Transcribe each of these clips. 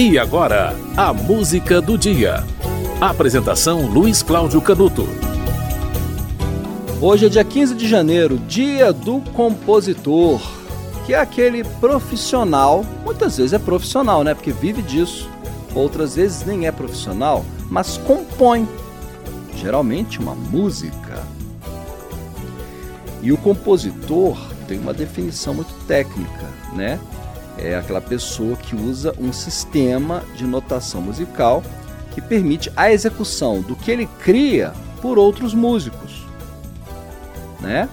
E agora, a música do dia. Apresentação Luiz Cláudio Canuto. Hoje é dia 15 de janeiro, dia do compositor, que é aquele profissional, muitas vezes é profissional, né? Porque vive disso. Outras vezes nem é profissional, mas compõe geralmente uma música. E o compositor tem uma definição muito técnica, né? É aquela pessoa que usa um sistema de notação musical que permite a execução do que ele cria por outros músicos, né?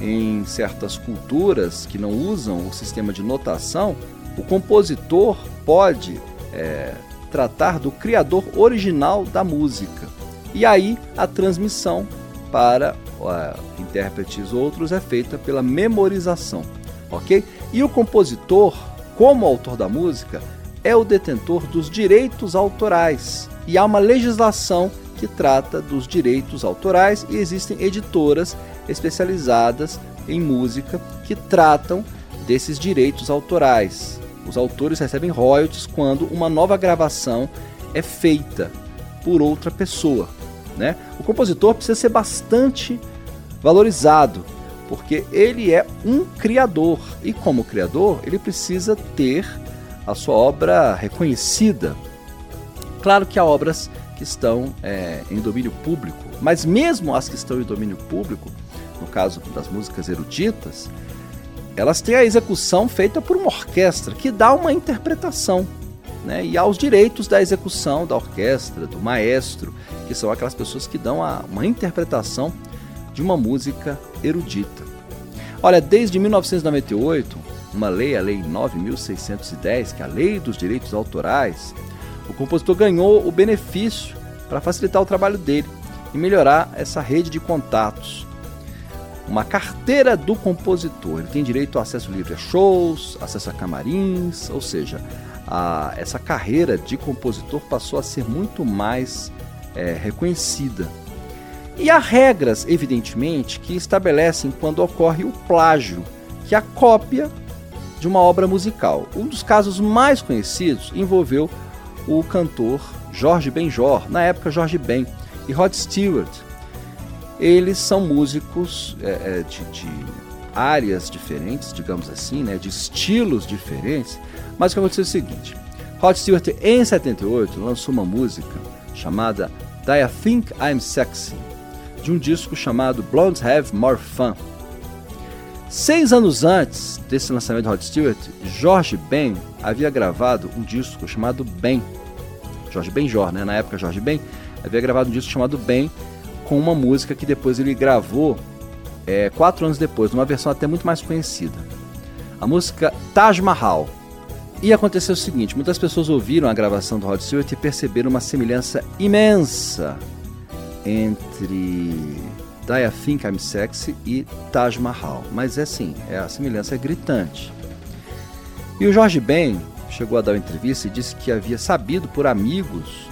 Em certas culturas que não usam o sistema de notação, o compositor pode é, tratar do criador original da música. E aí a transmissão para intérpretes outros é feita pela memorização, ok? E o compositor como autor da música, é o detentor dos direitos autorais. E há uma legislação que trata dos direitos autorais e existem editoras especializadas em música que tratam desses direitos autorais. Os autores recebem royalties quando uma nova gravação é feita por outra pessoa. Né? O compositor precisa ser bastante valorizado porque ele é um criador e, como criador, ele precisa ter a sua obra reconhecida. Claro que há obras que estão é, em domínio público, mas mesmo as que estão em domínio público, no caso das músicas eruditas, elas têm a execução feita por uma orquestra que dá uma interpretação. Né? E há os direitos da execução da orquestra, do maestro, que são aquelas pessoas que dão a, uma interpretação de uma música erudita. Olha, desde 1998, uma lei, a Lei 9610, que é a Lei dos Direitos Autorais, o compositor ganhou o benefício para facilitar o trabalho dele e melhorar essa rede de contatos. Uma carteira do compositor. Ele tem direito a acesso livre a shows, acesso a camarins, ou seja, a, essa carreira de compositor passou a ser muito mais é, reconhecida. E há regras, evidentemente, que estabelecem quando ocorre o plágio, que é a cópia de uma obra musical. Um dos casos mais conhecidos envolveu o cantor Jorge Benjor, na época Jorge Ben, e Rod Stewart. Eles são músicos é, é, de, de, áreas diferentes, digamos assim, né, de estilos diferentes, mas o que aconteceu é o seguinte: Rod Stewart, em 78, lançou uma música chamada I Think I'm Sexy? De um disco chamado Blondes Have More Fun. Seis anos antes desse lançamento de Rod Stewart, George Ben havia gravado um disco chamado Ben. George Benjor, né? Na época George Ben havia gravado um disco chamado Ben com uma música que depois ele gravou é, quatro anos depois, numa versão até muito mais conhecida. A música Taj Mahal. E aconteceu o seguinte: muitas pessoas ouviram a gravação do Rod Stewart e perceberam uma semelhança imensa entre Die I Think I'm Sexy e Taj Mahal. Mas é assim, é, a semelhança é gritante. E o Jorge Ben chegou a dar uma entrevista e disse que havia sabido por amigos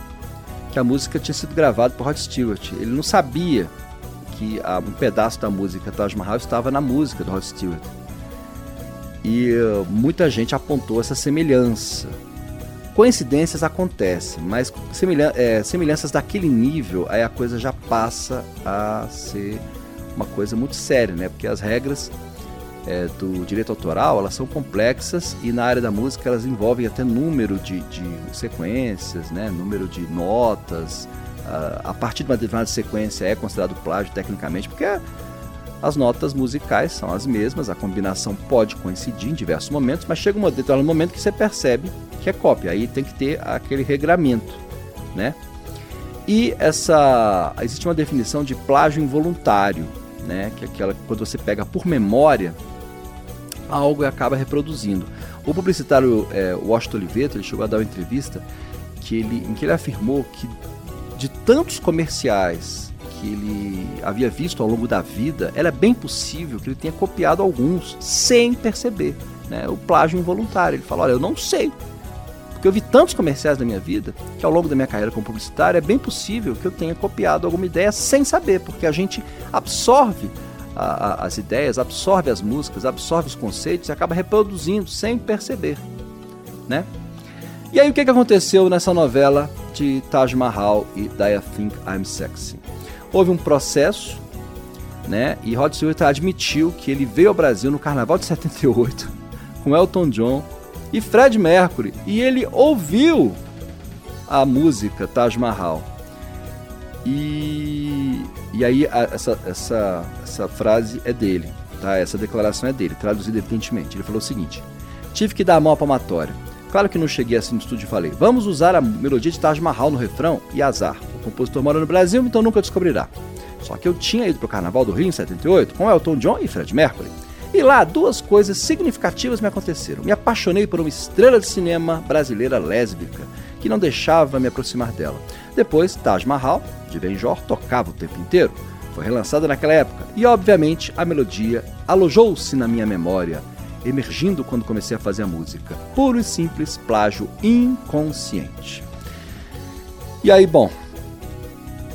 que a música tinha sido gravada por Rod Stewart. Ele não sabia que um pedaço da música Taj Mahal estava na música do Rod Stewart. E uh, muita gente apontou essa semelhança coincidências acontecem, mas semelhan é, semelhanças daquele nível, aí a coisa já passa a ser uma coisa muito séria, né? Porque as regras é, do direito autoral elas são complexas e na área da música elas envolvem até número de, de sequências, né? Número de notas. A, a partir de uma determinada sequência é considerado plágio tecnicamente, porque as notas musicais são as mesmas, a combinação pode coincidir em diversos momentos, mas chega um determinado momento que você percebe que é cópia. Aí tem que ter aquele regramento, né? E essa existe uma definição de plágio involuntário, né? Que é aquela quando você pega por memória algo e acaba reproduzindo. O publicitário é, Washington Oliveto ele chegou a dar uma entrevista que ele, em que ele afirmou que de tantos comerciais que ele havia visto ao longo da vida, era bem possível que ele tenha copiado alguns sem perceber. Né? O plágio involuntário. Ele falou: Olha, eu não sei porque eu vi tantos comerciais na minha vida que ao longo da minha carreira como publicitário é bem possível que eu tenha copiado alguma ideia sem saber, porque a gente absorve a, a, as ideias, absorve as músicas, absorve os conceitos e acaba reproduzindo sem perceber, né? E aí o que, que aconteceu nessa novela de Taj Mahal e I Think I'm Sexy? Houve um processo, né? E Rod Stewart admitiu que ele veio ao Brasil no Carnaval de 78 com Elton John e Fred Mercury e ele ouviu a música Taj Mahal. E, e aí a, essa, essa, essa frase é dele, tá? Essa declaração é dele, traduzida evidentemente. Ele falou o seguinte: Tive que dar a mão à palmatória Claro que não cheguei assim no estúdio e falei, vamos usar a melodia de Taj Mahal no refrão e azar. O compositor mora no Brasil, então nunca descobrirá. Só que eu tinha ido para o Carnaval do Rio em 78 com Elton John e Fred Mercury. E lá duas coisas significativas me aconteceram. Me apaixonei por uma estrela de cinema brasileira lésbica, que não deixava me aproximar dela. Depois, Taj Mahal, de Benjor, tocava o tempo inteiro. Foi relançada naquela época e, obviamente, a melodia alojou-se na minha memória emergindo quando comecei a fazer a música. Puro e simples plágio inconsciente. E aí, bom,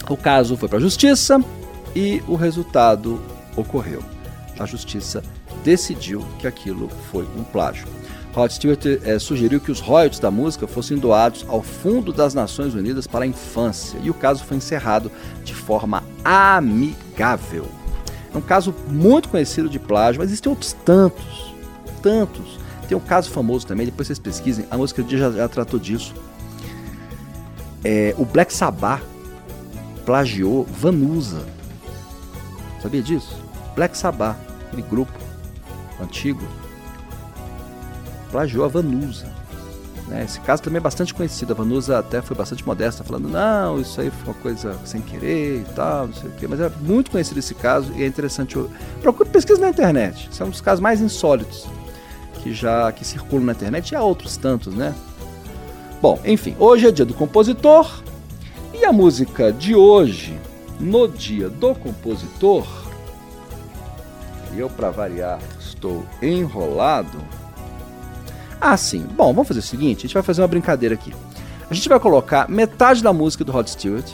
o caso foi para a justiça e o resultado ocorreu. A justiça decidiu que aquilo foi um plágio. Rod Stewart é, sugeriu que os royalties da música fossem doados ao Fundo das Nações Unidas para a Infância e o caso foi encerrado de forma amigável. É um caso muito conhecido de plágio, mas existem outros tantos tantos. Tem um caso famoso também, depois vocês pesquisem, a música já, já tratou disso. É, o Black Sabbath plagiou Vanusa. Sabia disso? Black Sabbath, aquele grupo antigo, plagiou a Vanusa. Né? Esse caso também é bastante conhecido. A Vanusa até foi bastante modesta, falando: não, isso aí foi uma coisa sem querer e tal, não sei o quê. Mas é muito conhecido esse caso e é interessante. Procure pesquisa na internet. Esse é um dos casos mais insólitos que já que circulam na internet e há outros tantos, né? Bom, enfim, hoje é dia do compositor e a música de hoje, no dia do compositor, eu para variar estou enrolado. Ah, sim. Bom, vamos fazer o seguinte, a gente vai fazer uma brincadeira aqui. A gente vai colocar metade da música do Rod Stewart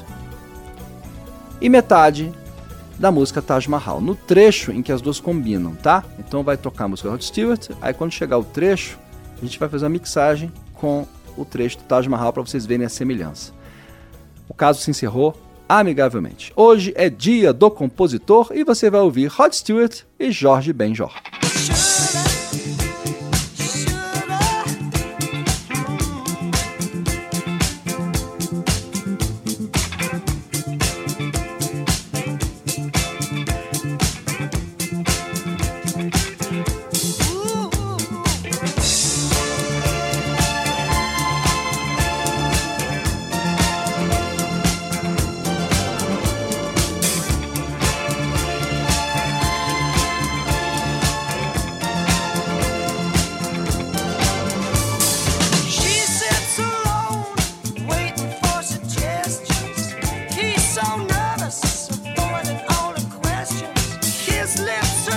e metade da música Taj Mahal, no trecho em que as duas combinam, tá? Então vai tocar a música Rod Stewart, aí quando chegar o trecho, a gente vai fazer uma mixagem com o trecho do Taj Mahal para vocês verem a semelhança. O caso se encerrou amigavelmente. Hoje é dia do compositor e você vai ouvir Rod Stewart e Jorge Benjor. should I?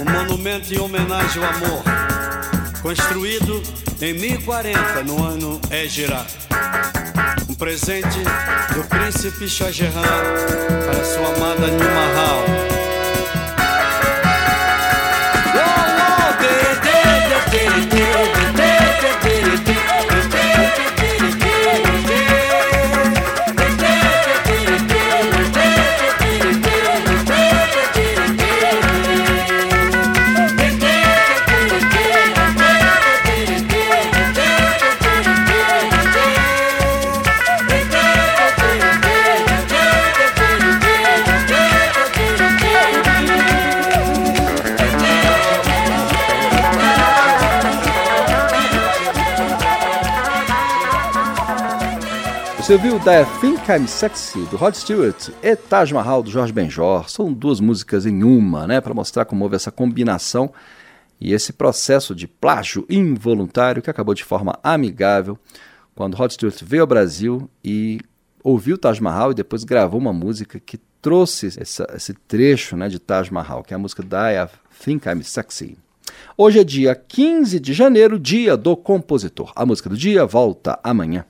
Um monumento em homenagem ao amor, construído em 1040 no ano Égira. Um presente do príncipe Shah Jahan para sua amada Nimahal. Oh, oh, Você ouviu The Think I'm Sexy, do Rod Stewart, e Taj Mahal, do Jorge Benjor. São duas músicas em uma, né? Para mostrar como houve essa combinação e esse processo de plágio involuntário que acabou de forma amigável quando Rod Stewart veio ao Brasil e ouviu Taj Mahal e depois gravou uma música que trouxe essa, esse trecho né, de Taj Mahal, que é a música I Think I'm Sexy. Hoje é dia 15 de janeiro, dia do compositor. A música do dia volta amanhã.